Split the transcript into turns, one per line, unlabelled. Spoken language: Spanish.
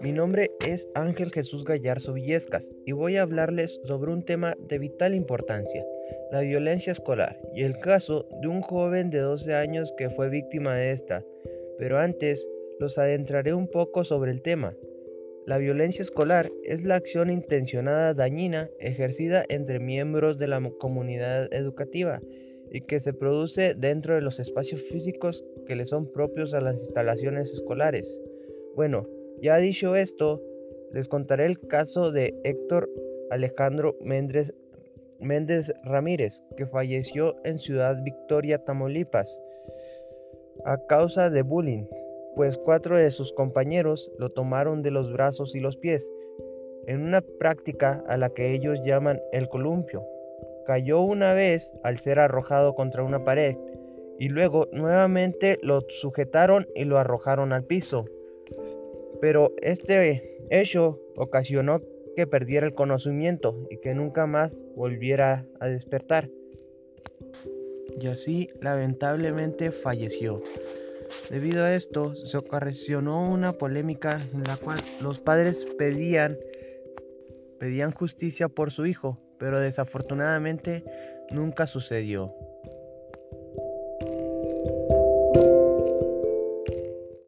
Mi nombre es Ángel Jesús Gallarzo Villescas y voy a hablarles sobre un tema de vital importancia, la violencia escolar y el caso de un joven de 12 años que fue víctima de esta. Pero antes, los adentraré un poco sobre el tema. La violencia escolar es la acción intencionada dañina ejercida entre miembros de la comunidad educativa y que se produce dentro de los espacios físicos que le son propios a las instalaciones escolares. Bueno, ya dicho esto, les contaré el caso de Héctor Alejandro Méndez, Ramírez, que falleció en Ciudad Victoria, Tamaulipas, a causa de bullying, pues cuatro de sus compañeros lo tomaron de los brazos y los pies, en una práctica a la que ellos llaman el columpio. Cayó una vez al ser arrojado contra una pared y luego nuevamente lo sujetaron y lo arrojaron al piso. Pero este hecho ocasionó que perdiera el conocimiento y que nunca más volviera a despertar. Y así lamentablemente falleció. Debido a esto, se ocasionó una polémica en la cual los padres pedían pedían justicia por su hijo, pero desafortunadamente nunca sucedió.